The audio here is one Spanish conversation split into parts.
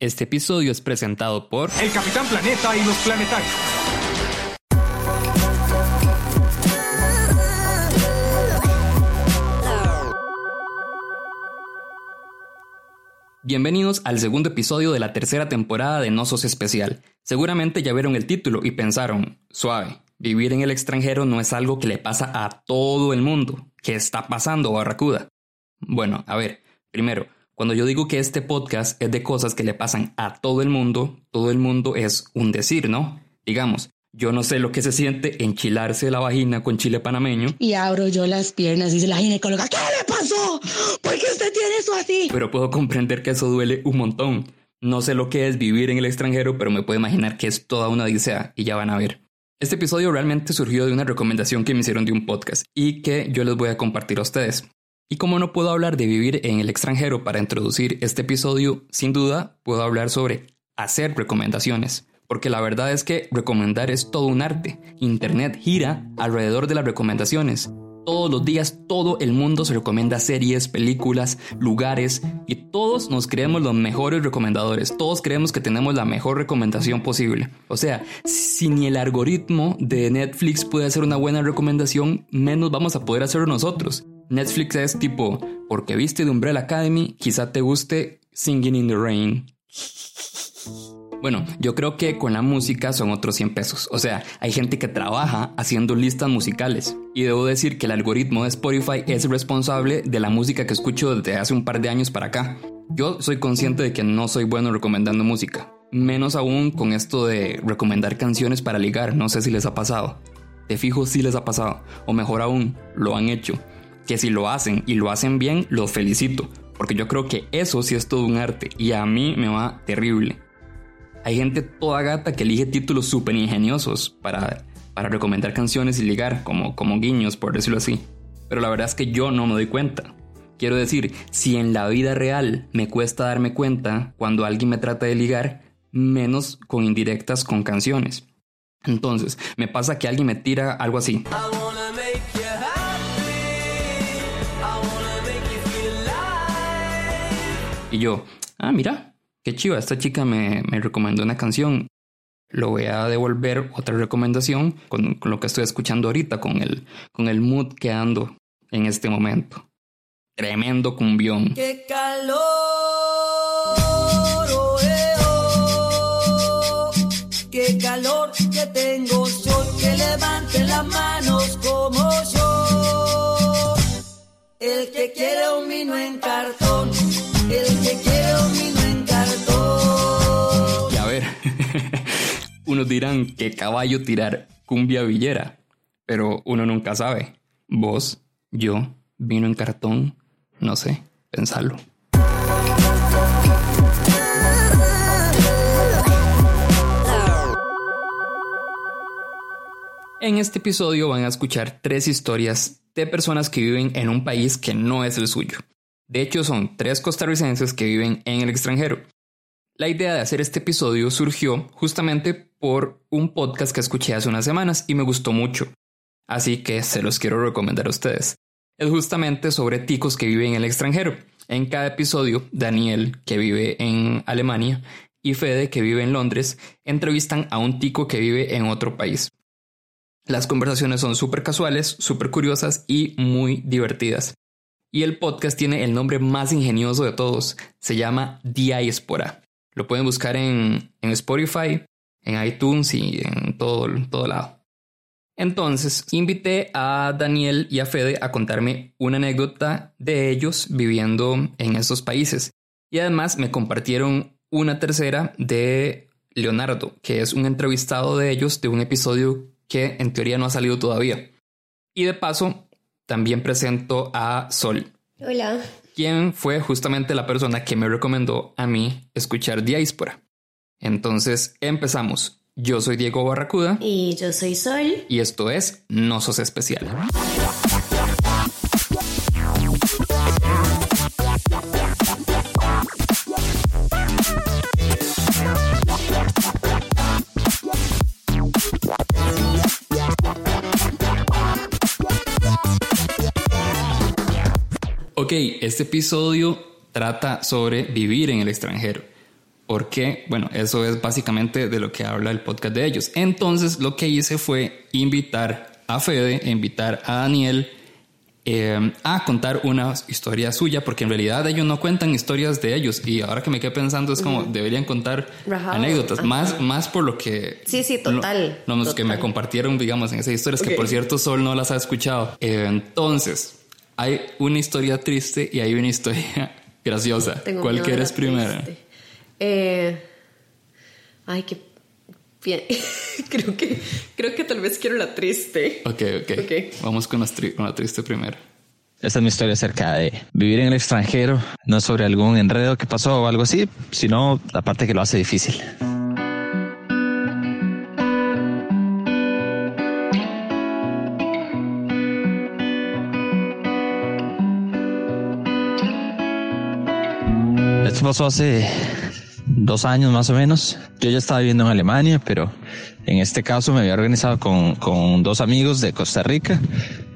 Este episodio es presentado por El Capitán Planeta y los Planetarios. Bienvenidos al segundo episodio de la tercera temporada de No Sos Especial. Seguramente ya vieron el título y pensaron, suave, vivir en el extranjero no es algo que le pasa a todo el mundo. ¿Qué está pasando, Barracuda? Bueno, a ver, primero, cuando yo digo que este podcast es de cosas que le pasan a todo el mundo, todo el mundo es un decir, ¿no? Digamos, yo no sé lo que se siente enchilarse la vagina con chile panameño. Y abro yo las piernas y dice la ginecóloga, ¿qué le pasó? ¿Por qué usted tiene eso así? Pero puedo comprender que eso duele un montón. No sé lo que es vivir en el extranjero, pero me puedo imaginar que es toda una odisea y ya van a ver. Este episodio realmente surgió de una recomendación que me hicieron de un podcast y que yo les voy a compartir a ustedes. Y como no puedo hablar de vivir en el extranjero para introducir este episodio, sin duda puedo hablar sobre hacer recomendaciones porque la verdad es que recomendar es todo un arte. Internet gira alrededor de las recomendaciones. Todos los días todo el mundo se recomienda series, películas, lugares y todos nos creemos los mejores recomendadores. Todos creemos que tenemos la mejor recomendación posible. O sea, si ni el algoritmo de Netflix puede hacer una buena recomendación, menos vamos a poder hacerlo nosotros. Netflix es tipo, porque viste de Umbrella Academy, quizá te guste Singing in the Rain. Bueno, yo creo que con la música son otros 100 pesos. O sea, hay gente que trabaja haciendo listas musicales. Y debo decir que el algoritmo de Spotify es responsable de la música que escucho desde hace un par de años para acá. Yo soy consciente de que no soy bueno recomendando música. Menos aún con esto de recomendar canciones para ligar. No sé si les ha pasado. Te fijo si les ha pasado. O mejor aún, lo han hecho. Que si lo hacen y lo hacen bien, los felicito. Porque yo creo que eso sí es todo un arte. Y a mí me va terrible. Hay gente toda gata que elige títulos súper ingeniosos para, para recomendar canciones y ligar, como, como guiños, por decirlo así. Pero la verdad es que yo no me doy cuenta. Quiero decir, si en la vida real me cuesta darme cuenta cuando alguien me trata de ligar, menos con indirectas con canciones. Entonces, me pasa que alguien me tira algo así. Y yo, ah, mira, qué chiva, esta chica me, recomendó una canción. Lo voy a devolver otra recomendación con, lo que estoy escuchando ahorita, con el, con el mood que ando en este momento. Tremendo cumbión. ¡Qué calor! Oh, oh. ¡Qué calor que tengo! Soy que levante las manos como yo. El que quiere un vino en cartón. El que quiere vino Unos dirán que caballo tirar cumbia villera, pero uno nunca sabe. Vos, yo, vino en cartón, no sé, pensarlo. En este episodio van a escuchar tres historias de personas que viven en un país que no es el suyo. De hecho, son tres costarricenses que viven en el extranjero la idea de hacer este episodio surgió justamente por un podcast que escuché hace unas semanas y me gustó mucho, así que se los quiero recomendar a ustedes. Es justamente sobre ticos que viven en el extranjero. En cada episodio, Daniel, que vive en Alemania, y Fede, que vive en Londres, entrevistan a un tico que vive en otro país. Las conversaciones son súper casuales, súper curiosas y muy divertidas. Y el podcast tiene el nombre más ingenioso de todos. Se llama Diaspora. Lo pueden buscar en, Spotify, en iTunes y en todo, todo lado. Entonces, invité a Daniel y a Fede a contarme una anécdota de ellos viviendo en estos países. Y además me compartieron una tercera de Leonardo, que es un entrevistado de ellos de un episodio que en teoría no ha salido todavía. Y de paso, también presento a Sol. Hola quien fue justamente la persona que me recomendó a mí escuchar Diáspora. Entonces empezamos. Yo soy Diego Barracuda. Y yo soy Sol. Y esto es No Sos Especial. Ok, este episodio trata sobre vivir en el extranjero. Porque, bueno, eso es básicamente de lo que habla el podcast de ellos. Entonces, lo que hice fue invitar a Fede, invitar a Daniel eh, a contar una historia suya, porque en realidad ellos no cuentan historias de ellos. Y ahora que me quedé pensando, es como deberían contar Ajá, anécdotas, más, más por lo que. Sí, sí, total, lo- Los que me compartieron, digamos, en esas historias, que Ok. por cierto Sol no las ha escuchado. Eh, entonces, hay una historia triste y hay una historia graciosa. Tengo ¿Cuál quieres primero? Eh, ay, qué bien. creo que creo que tal vez quiero la triste. Ok, ok. Ok. Vamos con, las tri- con la triste primero. Esta es mi historia acerca de vivir en el extranjero, no sobre algún enredo que pasó o algo así, sino la parte que lo hace difícil. Esto pasó hace dos años más o menos. Yo ya estaba viviendo en Alemania, pero en este caso me había organizado con, con dos amigos de Costa Rica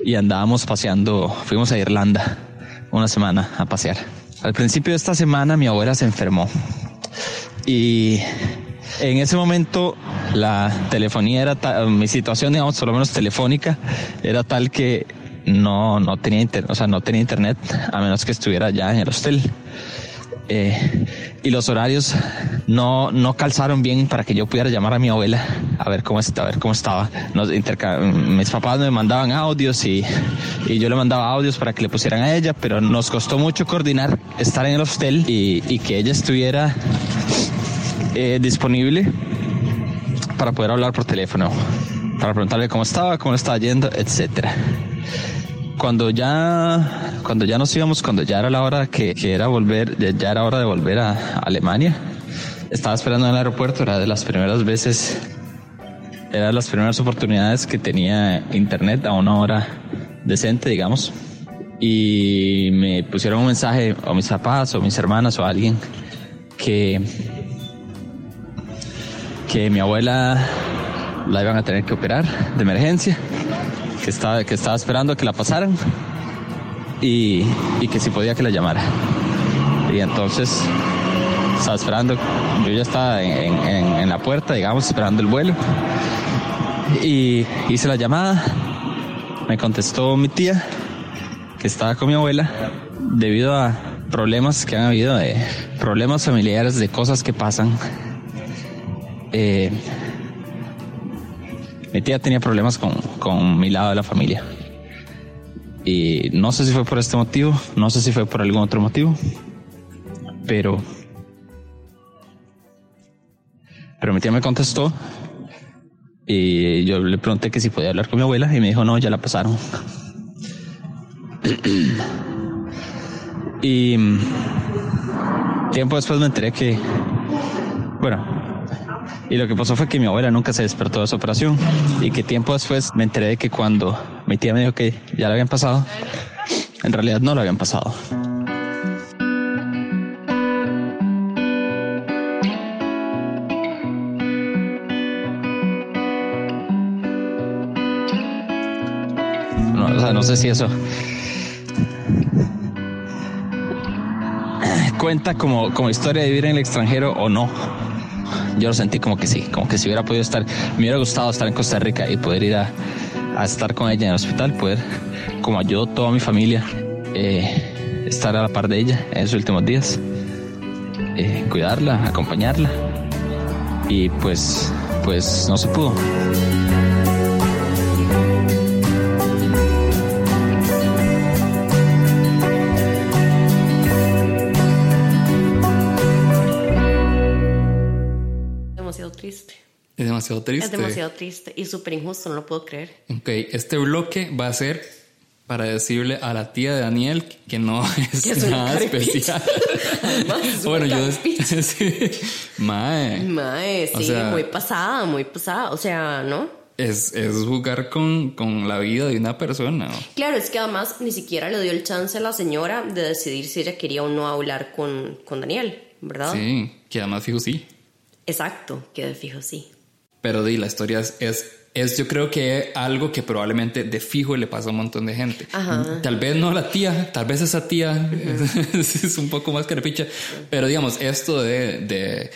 y andábamos paseando, fuimos a Irlanda una semana a pasear. Al principio de esta semana mi abuela se enfermó y en ese momento la telefonía era ta- mi situación, digamos, por lo menos telefónica, era tal que no, no tenía internet, o sea, no tenía internet a menos que estuviera ya en el hostel. Eh, y los horarios no, no calzaron bien para que yo pudiera llamar a mi abuela a ver cómo, está, a ver cómo estaba. Nos mis papás me mandaban audios y, y yo le mandaba audios para que le pusieran a ella, pero nos costó mucho coordinar estar en el hostel y, y que ella estuviera eh, disponible para poder hablar por teléfono, para preguntarle cómo estaba, cómo le estaba yendo, etcétera cuando ya cuando ya nos íbamos cuando ya era la hora que, que era volver ya- era hora de volver a, a Alemania. Estaba esperando en el aeropuerto era de las primeras veces era de las primeras oportunidades que tenía internet a una hora decente digamos. Y me pusieron un mensaje o mis papás o mis hermanas o alguien que que mi abuela la iban a tener que operar de emergencia que estaba, que estaba esperando que la pasaran y, y que si podía que la llamara. Y entonces estaba esperando, yo ya estaba en, en- en la puerta, digamos, esperando el vuelo. Y hice la llamada, me contestó mi tía, que estaba con mi abuela, debido a problemas que han habido, de problemas familiares, de cosas que pasan. Eh, mi tía tenía problemas con, con mi lado de la familia. Y no sé si fue por este motivo, no sé si fue por algún otro motivo, pero... Pero mi tía me contestó y yo le pregunté que si podía hablar con mi abuela y me dijo, no, ya la pasaron. y mm, tiempo después me enteré que, bueno, y lo que pasó fue que mi abuela nunca se despertó de esa operación y que tiempo después me enteré de que cuando mi tía me dijo que ya la habían pasado, en realidad no la habían pasado. O sea, no sé si eso cuenta como, como historia de vivir en el extranjero o no yo lo sentí como que sí, como que si hubiera podido estar, me hubiera gustado estar en Costa Rica y poder ir a, estar con ella en el hospital, poder, como ayudó toda mi familia, eh, estar a la par de ella en sus últimos días, eh, cuidarla, acompañarla. Y pues, pues no se pudo. Demasiado triste. Es demasiado triste y súper injusto, no lo puedo creer. Ok, este bloque va a ser para decirle a la tía de Daniel que no es, nada especial. Además, es bueno, yo sí. Mae, Mae, sí, O sea- muy pasada, muy pasada. O sea, ¿no? es, es jugar con, con la vida de una persona. Claro, es que además ni siquiera le dio el chance a la señora de decidir si ella quería o no hablar con, con Daniel, ¿verdad? Sí, que además fijo sí. Exacto, que de fijo sí. Pero di, la historia es, es es yo creo que algo que probablemente de fijo le pasa a un montón de gente. Ajá. Tal vez no a la tía, tal vez esa tía es un poco más carepicha, pero digamos, esto de, de,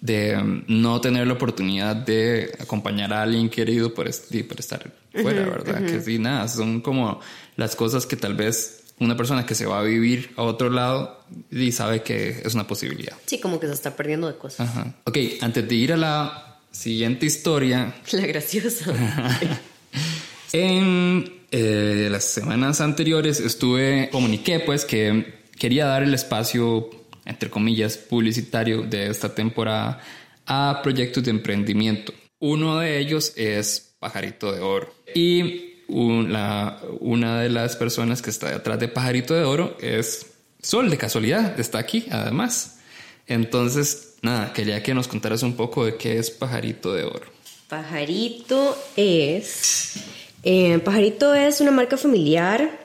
de, um, no tener la oportunidad de acompañar a alguien querido por, y por estar fuera, ¿verdad? Que sí, nada, son como las cosas que tal vez una persona que se va a vivir a otro lado y sabe que es una posibilidad. Sí, como que se está perdiendo de cosas. Ajá. Ok, antes de ir a la siguiente historia, La graciosa. en eh, las semanas anteriores estuve, comuniqué pues que quería dar el espacio, entre comillas, publicitario de esta temporada a proyectos de emprendimiento. Uno de ellos es Pajarito de Oro. Y un- la- una de las personas que está detrás de Pajarito de Oro es Sol, de casualidad, está aquí además. Entonces, nada, quería que nos contaras un poco de qué es Pajarito de Oro. Pajarito es. eh, Pajarito es una marca familiar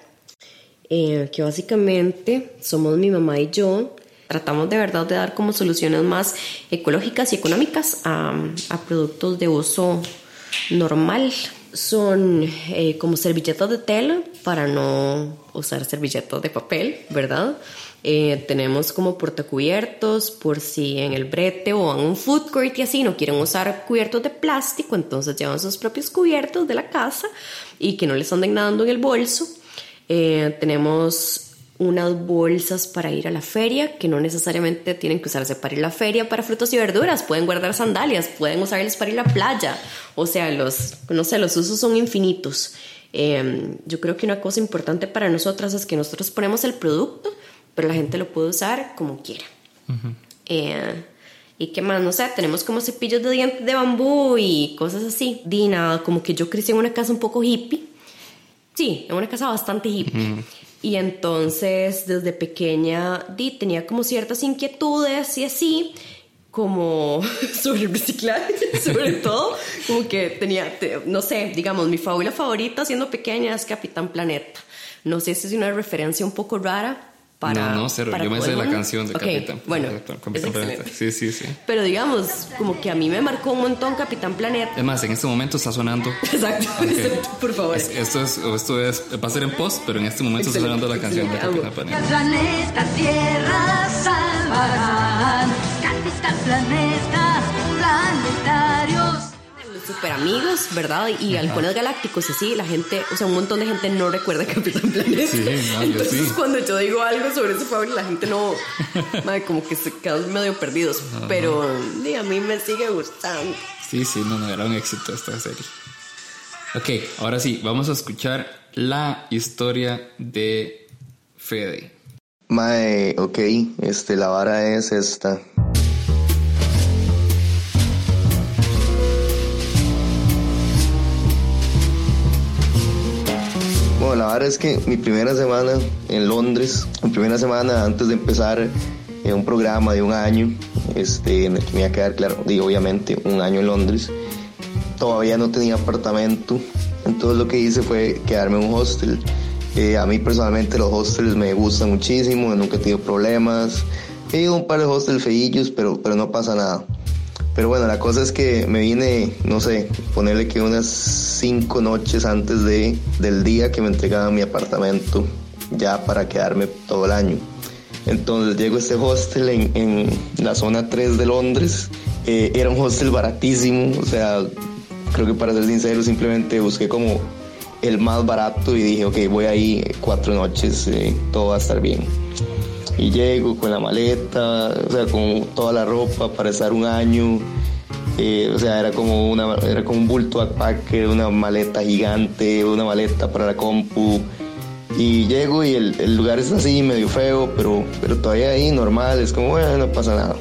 eh, que básicamente somos mi mamá y yo. Tratamos de verdad de dar como soluciones más ecológicas y económicas a, productos de uso normal. Son eh, como servilletas de tela para no usar servilletas de papel, ¿verdad? Eh, tenemos como portacubiertos por si en el brete o en un food court y así no quieren usar cubiertos de plástico, entonces llevan sus propios cubiertos de la casa y que no les anden nadando en el bolso. Eh, tenemos unas bolsas para ir a la feria que no necesariamente tienen que usarse para ir a la feria para frutas y verduras, pueden guardar sandalias, pueden usarlas para ir a la playa, o sea, los, no sé, los usos son infinitos. Eh, yo creo que una cosa importante para nosotras es que nosotros ponemos el producto, pero la gente lo puede usar como quiera. Eh, y qué más, no sé, tenemos como cepillos de dientes de bambú y cosas así. Di nada, como que yo crecí en una casa un poco hippie. Sí, en una casa bastante hippie. Y entonces desde pequeña di, tenía como ciertas inquietudes y así, como sobre el reciclaje, sobre todo, como que tenía, te- no sé, digamos, mi fábula favorita siendo pequeña es Capitán Planeta. No sé si es una referencia un poco rara para... no, no, cero. para Yo me sé la canción de Ok, Capitán. Bueno, Capitán Planeta. Sí, sí, sí. Pero digamos, como que a mí me marcó un montón Capitán Planeta. Es más, en este momento está sonando. Exacto, exacto, por favor. Es- esto, es, esto es, va a ser en post, pero en este momento está sonando la canción de Capitán amo. Planeta. Planeta Tierra salvarán. Capitán Planeta, planetarios. Super amigos, ¿verdad? Y halcones galácticos, así, la gente, o sea, un montón de gente no recuerda Capitán Planeta. Sí, no, yo Entonces, sí. cuando yo digo algo sobre ese fábula, la gente no, madre, como que se quedan medio perdidos. Pero sí, a mí me sigue gustando. Sí, sí, no, no, era un éxito esta serie. Ok, ahora sí, vamos a escuchar la historia de Fede. Mae, ok, este, la vara es esta. La vara es que mi primera semana en Londres, mi primera semana antes de empezar eh, un programa de un año, este, en el que me iba a quedar, claro, digo, obviamente, un año en Londres, todavía no tenía apartamento, entonces lo que hice fue quedarme en un hostel. Eh, a mí personalmente los hostels me gustan muchísimo, nunca he tenido problemas. He ido un par de hostels feillos, pero, pero no pasa nada. Pero bueno, la cosa es que me vine, no sé, ponerle que unas cinco noches antes de, del día que me entregaban mi apartamento, ya para quedarme todo el año. Entonces llego a este hostel en, en la zona 3 de Londres. Eh, era un hostel baratísimo, o sea, creo que para ser sincero simplemente busqué como el más barato y dije, ok, voy ahí cuatro noches, eh, todo va a estar bien. Y llego con la maleta, o sea, con toda la ropa para estar un año. Eh, o sea, era como, una, era como un bulto backpacker, una maleta gigante, una maleta para la compu. Y llego y el, el lugar es así, medio feo, pero, pero todavía ahí normal, es como, bueno, no pasa nada.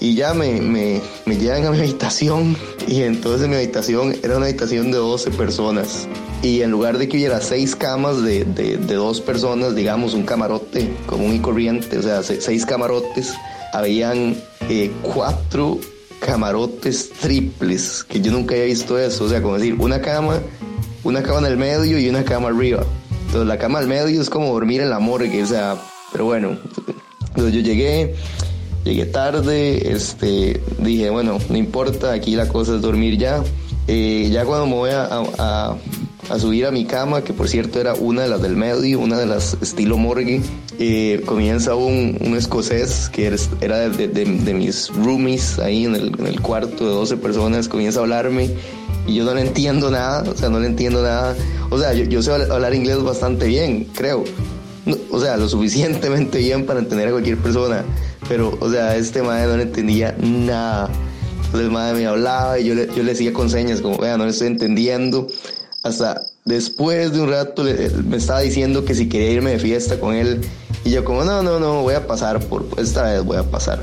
Y ya me, me, me llevan a mi habitación y entonces mi habitación era una habitación de 12 personas. Y en lugar de que hubiera seis camas de, de, de dos personas, digamos un camarote común y corriente, o sea, se- seis camarotes, habían eh, cuatro camarotes triples, que yo nunca había visto eso, o sea, como decir, una cama, una cama en el medio y una cama arriba. Entonces la cama al medio es como dormir en la morgue, o sea, pero bueno, entonces yo llegué, llegué tarde, este, dije, bueno, no importa, aquí la cosa es dormir ya. Eh, ya cuando me voy a, a, a, subir a mi cama, que por cierto era una de las del medio, una de las estilo morgue, eh, comienza un, un, escocés que era de, de, de, mis roomies ahí en el, en el, cuarto de 12 personas, comienza a hablarme y yo no le entiendo nada, o sea, no le entiendo nada. O sea, yo, yo sé hablar inglés bastante bien, creo. No, o sea, lo suficientemente bien para entender a cualquier persona. Pero, o sea, este madre no le entendía nada. Entonces madre me hablaba y yo le, yo le decía con señas, como, vea, no le estoy entendiendo. Hasta después de un rato me estaba diciendo que si quería irme de fiesta con él. Y yo como, no, no, no, voy a pasar por, esta vez voy a pasar.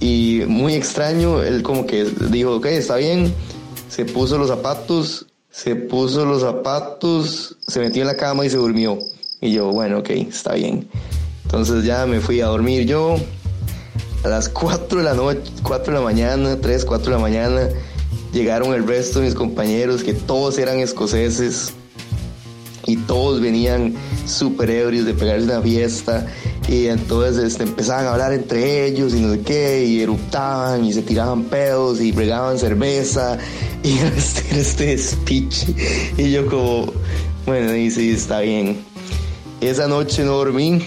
Y muy extraño, él como que dijo, ok, está bien. Se puso los zapatos, se puso los zapatos, se metió en la cama y se durmió. Y yo, bueno, ok, está bien. Entonces ya me fui a dormir yo, a las 4 de la noche, 4 de la mañana, 3, 4 de la mañana, llegaron el resto de mis compañeros, que todos eran escoceses y todos venían súper ebrios de pegarse una fiesta y entonces este, empezaban a hablar entre ellos y no sé qué, y eruptaban y se tiraban pedos y bregaban cerveza y este, este speech y yo como, bueno, y sí, está bien. Esa noche no dormí,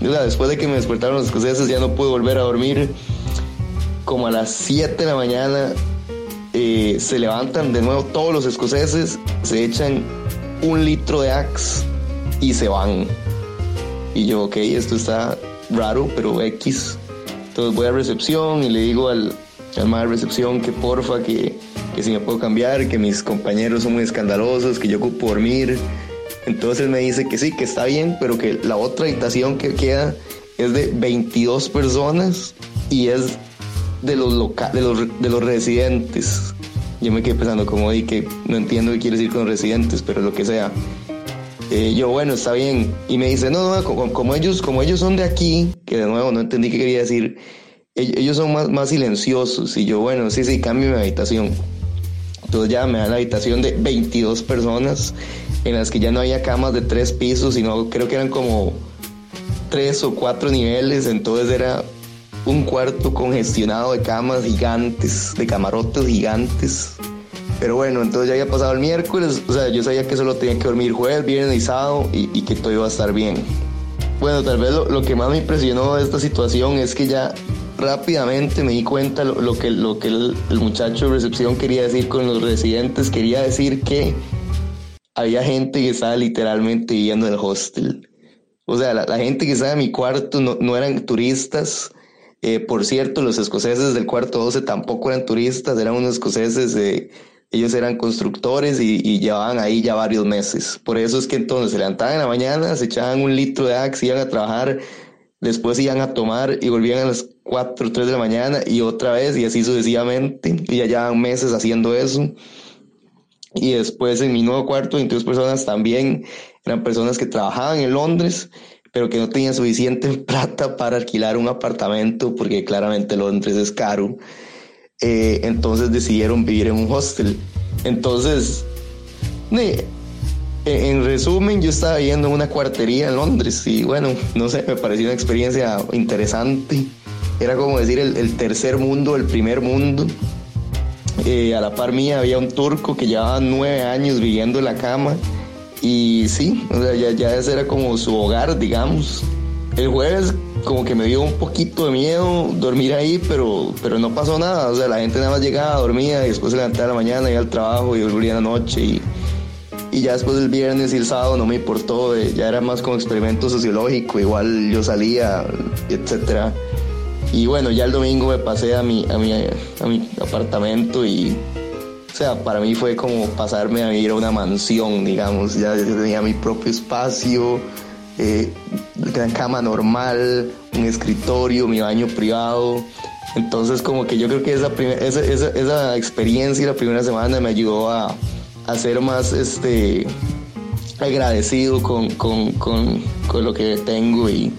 después de que me despertaron los escoceses ya no pude volver a dormir. Como a las 7 de la mañana eh, se levantan de nuevo todos los escoceses, se echan un litro de Axe y se van. Y yo, ok, esto está raro, pero X. Entonces voy a recepción y le digo al, al de recepción que porfa, que, que si me puedo cambiar, que mis compañeros son muy escandalosos, que yo ocupo dormir. Entonces me dice que sí, que está bien, pero que la otra habitación que queda es de 22 personas y es de los, loca de los, de los residentes. Yo me quedé pensando como di que no entiendo qué quiere decir con residentes, pero lo que sea. Eh, yo, bueno, está bien. Y me dice, no, no, como, como, ellos, como ellos son de aquí, que de nuevo no entendí qué quería decir, ellos son más, más silenciosos. Y yo, bueno, sí, sí, cambio mi habitación. Entonces ya me dan la habitación de 22 personas en las que ya no había camas de tres pisos, sino creo que eran como tres o cuatro niveles, entonces era un cuarto congestionado de camas gigantes, de camarotes gigantes. Pero bueno, entonces ya había pasado el miércoles, o sea, yo sabía que solo tenía que dormir jueves, viernes y y, que todo iba a estar bien. Bueno, tal vez lo, que más me impresionó de esta situación es que ya rápidamente me di cuenta lo, lo que, lo que el, el muchacho de recepción quería decir con los residentes, quería decir que había gente que estaba literalmente viviendo en el hostel. O sea, la, la gente que estaba en mi cuarto no, no eran turistas. Eh, por cierto, los escoceses del cuarto 12 tampoco eran turistas, eran unos escoceses, eh, ellos eran constructores y, y, llevaban ahí ya varios meses. Por eso es que entonces se levantaban en la mañana, se echaban un litro de Axe, iban a trabajar, después iban a tomar y volvían a las 4 o 3 de la mañana y otra vez y así sucesivamente. Y ya llevaban meses haciendo eso. Y después en mi nuevo cuarto, 22 personas también eran personas que trabajaban en Londres, pero que no tenían suficiente plata para alquilar un apartamento, porque claramente Londres es caro. Eh, entonces decidieron vivir en un hostel. Entonces, en resumen, yo estaba viviendo en una cuartería en Londres y bueno, no sé, me pareció una experiencia interesante. Era como decir el, el tercer mundo, el primer mundo. Eh, a la par mía había un turco que llevaba nueve años viviendo en la cama y sí, o sea, ya, ya ese era como su hogar, digamos. El jueves como que me dio un poquito de miedo dormir ahí, pero, pero no pasó nada. O sea, la gente nada más llegaba, dormía y después se levantaba a la mañana, iba al trabajo y volvía a la noche. Y, y ya después del viernes y el sábado no me importó, ya era más como experimento sociológico, igual yo salía, etcétera. Y bueno, ya el domingo me pasé a mi, a mi, a mi apartamento y, o sea, para mí fue como pasarme a vivir a una mansión, digamos. Ya tenía mi propio espacio, eh, gran cama normal, un escritorio, mi baño privado. Entonces, como que yo creo que esa, primer, esa, esa, esa la primera semana me ayudó a, ser más este, agradecido con, con, con, con lo que tengo y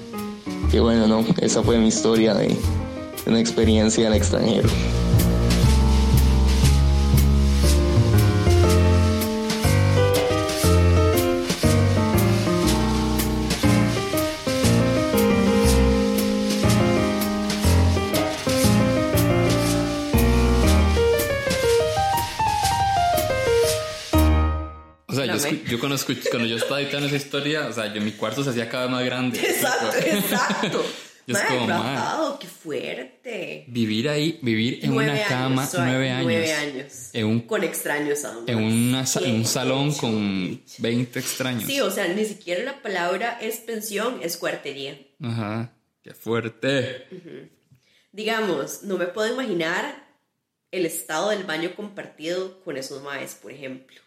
que bueno, no, esa fue mi historia de una experiencia en el extranjero. Yo cuando, escuch- cuando yo estaba editando esa historia, o sea, yo mi cuarto se hacía cada vez más grande. Exacto, exacto. Yo es como, qué fuerte. Vivir ahí, vivir en Nueve una años, cama, nueve años. Nueve años. En un, Con extraños además. en, una en un salón con 20 extraños. Sí, o sea, ni siquiera la palabra es pensión, es cuartería. Ajá, qué fuerte. Digamos, no me puedo imaginar el estado del baño compartido con esos maes, por ejemplo.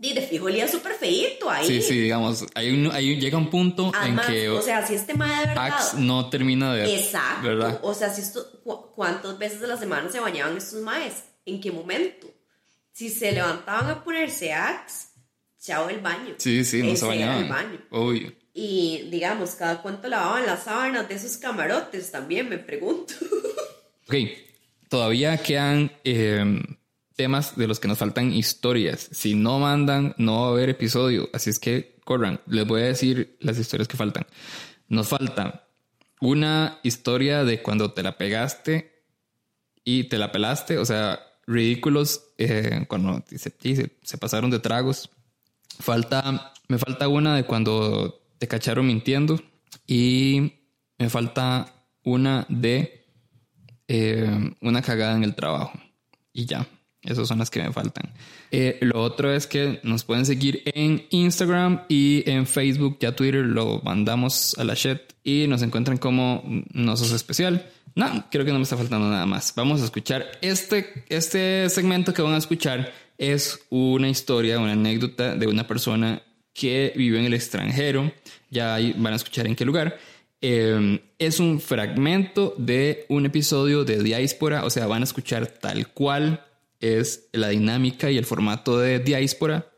Y de fijo olía súper feíto ahí. Sí, sí, digamos, hay un, hay un- llega un punto Además, en que o sea, si este mae de verdad... Axe no termina de... Exacto. ¿Verdad? O sea, si esto, cu- ¿cuántas veces a la semana se bañaban estos maes? ¿En qué momento? Si se levantaban a ponerse Axe, chao el baño. Sí, sí, no se bañaban. el baño. Obvio. Y digamos, cada cuánto lavaban las sábanas de esos camarotes también, me pregunto. Ok, todavía quedan eh, temas de los que nos faltan historias. Si no mandan, no va a haber episodio. Así es que corran. Les voy a decir las historias que faltan. Nos falta una historia de cuando te la pegaste y te la pelaste. O sea, ridículos eh, cuando se, pasaron de tragos. Falta, me falta una de cuando te cacharon mintiendo y me falta una de eh, una cagada en el trabajo. Y ya, esas son las que me faltan. Eh, lo otro es que nos pueden seguir en Instagram y en Facebook, ya Twitter lo mandamos a la chat y nos encuentran como No Sos Especial. No, creo que no me está faltando nada más. Vamos a escuchar este, este segmento que van a escuchar es una historia, una anécdota de una persona que vive en el extranjero. Ya van a escuchar en qué lugar. Eh, es un fragmento de un episodio de Diáspora, o sea, van a escuchar tal cual es la dinámica y el formato de Diáspora,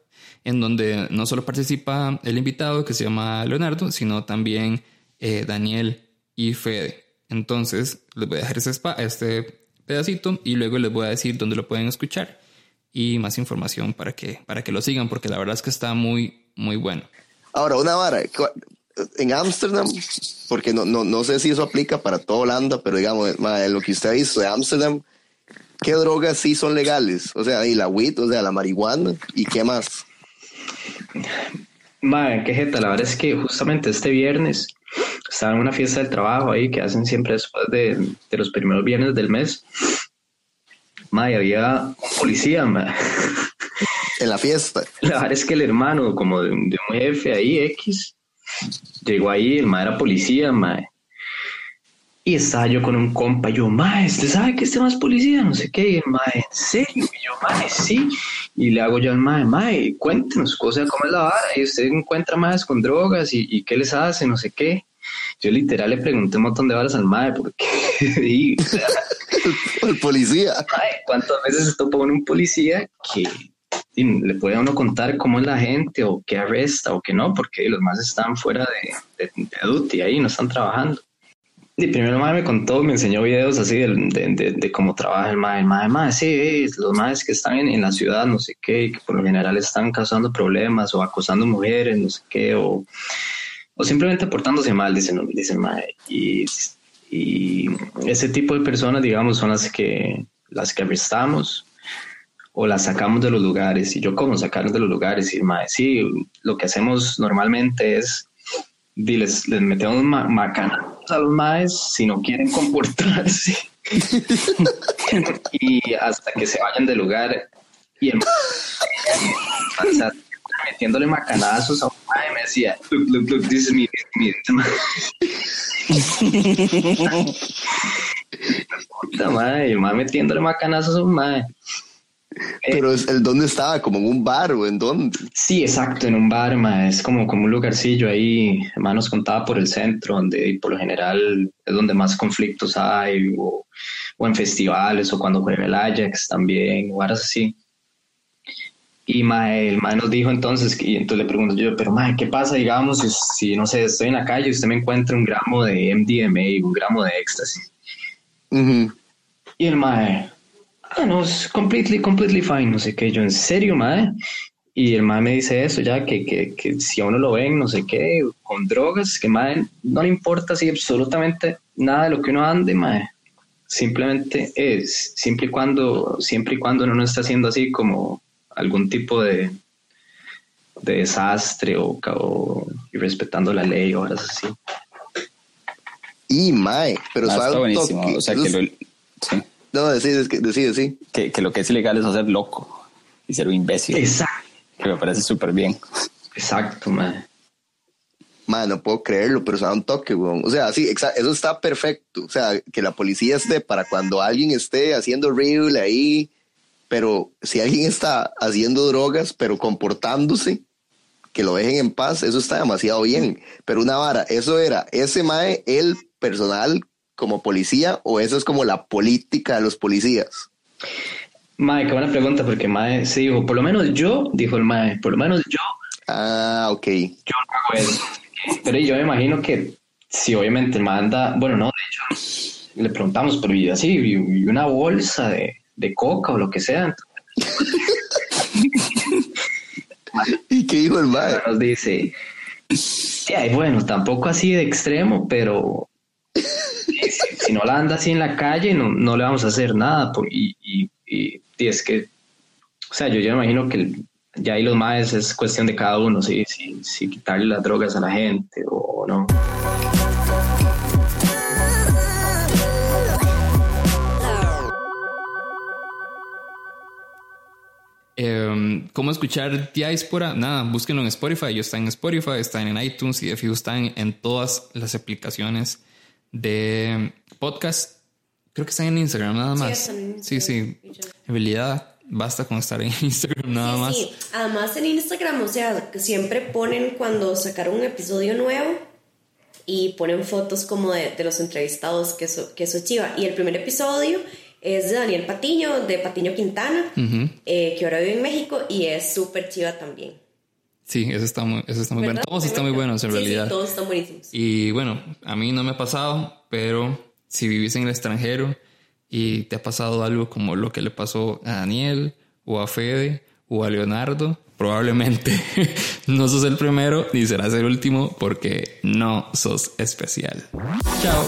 en donde no solo participa el invitado que se llama Leonardo, sino también eh, Daniel y Fede. Entonces, les voy a dejar ese, spa- este pedacito y luego les voy a decir dónde lo pueden escuchar y más información para que, para que lo sigan, porque la verdad es que está muy, muy bueno. Ahora, una vara. En Ámsterdam, porque no, no, no sé si eso aplica para toda Holanda, pero digamos, en lo que usted ha visto de Ámsterdam, ¿qué drogas sí son legales? O sea, y la weed, o sea, la marihuana, ¿y qué más? Madre, qué jeta, la verdad es que justamente este viernes estaba en una fiesta del trabajo ahí que hacen siempre después de, de los primeros viernes del mes. Madre, había un policía, madre. En la fiesta. La verdad es que el hermano, como de, un- de un jefe ahí, X, llegó ahí, el madre era policía, madre. Y estaba yo con un compa, yo, mae, ¿usted sabe que este más policía? No sé qué, y el mae, ¿en serio? Y yo, mae, sí. Y le hago yo al mae, mae, cuéntenos, o sea, ¿cómo es la vara? Y usted encuentra más con drogas, y, y qué les hace? No sé qué. Yo literal le pregunté un montón de varas al mae, porque, y, o sea, El policía. mae, ¿cuántas veces se topa con un policía que y le puede a uno contar cómo es la gente, o qué arresta, o qué no? Porque los más están fuera de, de, de duty ahí, no están trabajando. Y primero el me contó, me enseñó videos así de, de, de- cómo trabaja el mae. El mae, mae, sí, los maes que están en, en la ciudad, no sé qué, y que por lo general están causando problemas o acosando mujeres, no sé qué, o, o simplemente portándose mal, dice, no, dice el mae. Y, y ese tipo de personas, digamos, son las que, las que arrestamos o las sacamos de los lugares. Y yo, ¿cómo sacarlos de los lugares? Y mae, sí, lo que hacemos normalmente es di, les, metemos ma macanas a los maes si no quieren comportarse y hasta que se vayan del lugar y el o metiéndole macanazos a un mae me decía look look look this is me, this is me. Puta madre, el mae metiéndole macanazos a un mae Pero es el dónde estaba, como en un bar o en dónde. Sí, exacto, en un bar, ma, es como, como un lugarcillo ahí, más nos contaba por el centro, donde por lo general es donde más conflictos hay, o, o en festivales, o cuando juega el Ajax también, o varas así. Y ma, el ma nos dijo entonces, y entonces le pregunto yo, pero ma, ¿qué pasa, digamos, si, si, no sé, estoy en la calle y usted me encuentra un gramo de MDMA, un gramo de éxtasis? Ujú. Y el mae, ah, no, es completely, completely fine, no sé qué, yo, en serio, mae. Y el mae me dice eso, ya, que, que, que si a uno lo ven, no sé qué, con drogas, que mae, no le importa así absolutamente nada de lo que uno ande, mae. Simplemente es, siempre y cuando, siempre y cuando uno no está haciendo así como algún tipo de, de desastre o, o irrespetando la ley o horas así. Y mae, pero Ah, está buenísimo. toque. O sea, que lo, sí, No, que, decís, sí. que, que lo que es ilegal es hacer loco y ser un imbécil. Exacto. Que me parece súper bien. Exacto, mae. Man, no puedo creerlo, pero suave un toque, weón. O sea, sí, eso está perfecto. O sea, que la policía esté para cuando alguien esté haciendo horrible ahí, pero si alguien está haciendo drogas, pero comportándose, que lo dejen en paz, eso está demasiado bien. Pero una vara, ¿eso era ese mae, el personal como policía, o eso es como la política de los policías? Mae, qué buena pregunta, porque Mae se dijo, por lo menos yo, dijo el Mae, por lo menos yo, Ah, ok. yo no hago eso. Pero yo me imagino que si obviamente el Mae anda, bueno, no, de hecho, le preguntamos, pero y así, y una bolsa de, de coca o lo que sea. ¿Y qué dijo el mae? Nos dice, "Sí, bueno, tampoco así de extremo, pero no la anda así en la calle, no, no le vamos a hacer nada. y, es que, o sea, yo ya imagino que ya ahí los maes es cuestión de cada uno, si, si, si quitarle las drogas a la gente o no. Eh, ¿Cómo escuchar Diáspora? Nada, búsquenlo en Spotify. Yo está en Spotify, están en iTunes y de fijo están en todas las aplicaciones de podcast. Creo que están en Instagram nada Sí, más. Sí, sí. Instagram. En realidad, basta con estar en Instagram nada Sí, más. sí. Además en Instagram, o sea, siempre ponen cuando sacaron un episodio nuevo y ponen fotos como de, de los entrevistados, que eso, que eso es chiva. Y el primer episodio es de Daniel Patiño, de Patiño Quintana, eh, que ahora vive en México y es súper chiva también. Sí, eso está muy, eso está muy bueno. Todos están muy buenos en Sí, sí, realidad. todos están buenísimos. Y bueno, a mí no me ha pasado, pero si vivís en el extranjero y te ha pasado algo como lo que le pasó a Daniel o a Fede o a Leonardo, probablemente no sos el primero ni serás el último porque no sos especial. Chao.